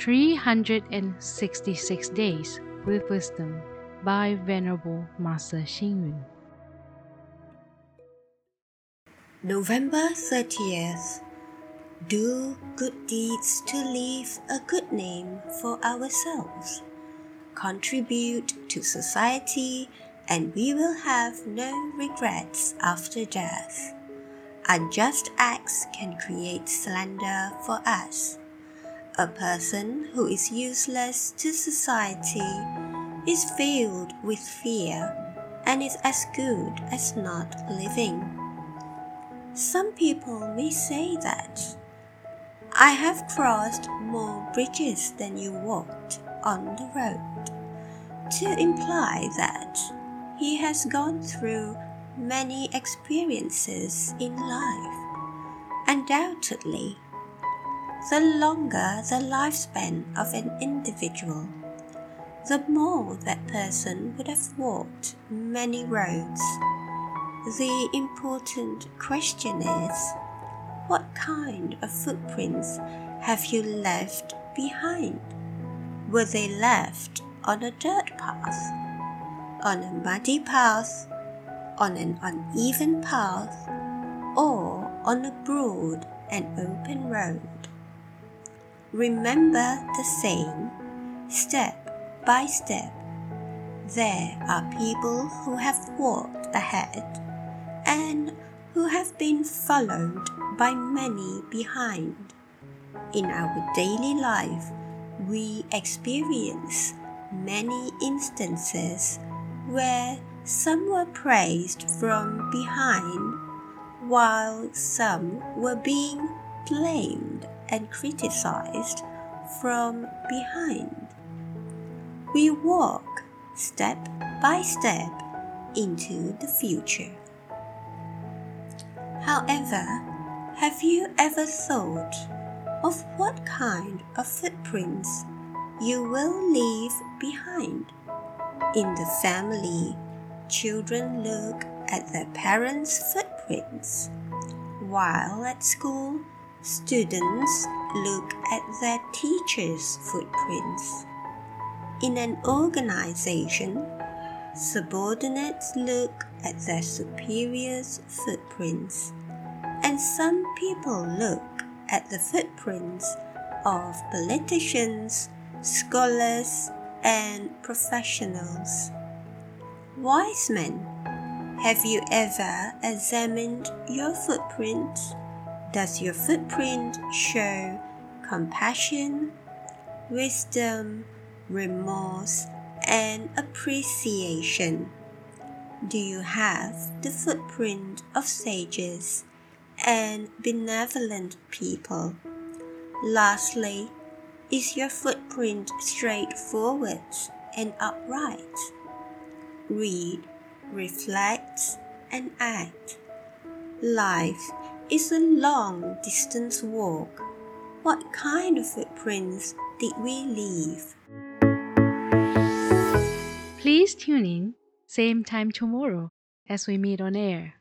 366 Days with Wisdom by Venerable Master Xing Yun. November 30th. Do good deeds to leave a good name for ourselves. Contribute to society, and we will have no regrets after death. Unjust acts can create slander for us. A person who is useless to society is filled with fear and is as good as not living. Some people may say that I have crossed more bridges than you walked on the road, to imply that he has gone through many experiences in life. Undoubtedly, the longer the lifespan of an individual, the more that person would have walked many roads. The important question is what kind of footprints have you left behind? Were they left on a dirt path, on a muddy path, on an uneven path, or on a broad and open road? Remember the saying, step by step. There are people who have walked ahead and who have been followed by many behind. In our daily life, we experience many instances where some were praised from behind, while some were being blamed and criticized from behind. We walk step by step into the future. However, have you ever thought of what kind of footprints you will leave behind? In the family, children look at their parents' footprints, while at school, Students look at their teachers' footprints. In an organization, subordinates look at their superiors' footprints, and some people look at the footprints of politicians, scholars, and professionals. Wise men, have you ever examined your footprints? Does your footprint show compassion, wisdom, remorse, and appreciation? Do you have the footprint of sages and benevolent people? Lastly, is your footprint straightforward and upright? Read, reflect, and act. Life is a long distance walk. What kind of footprints did we leave? Please tune in, same time tomorrow as we meet on air.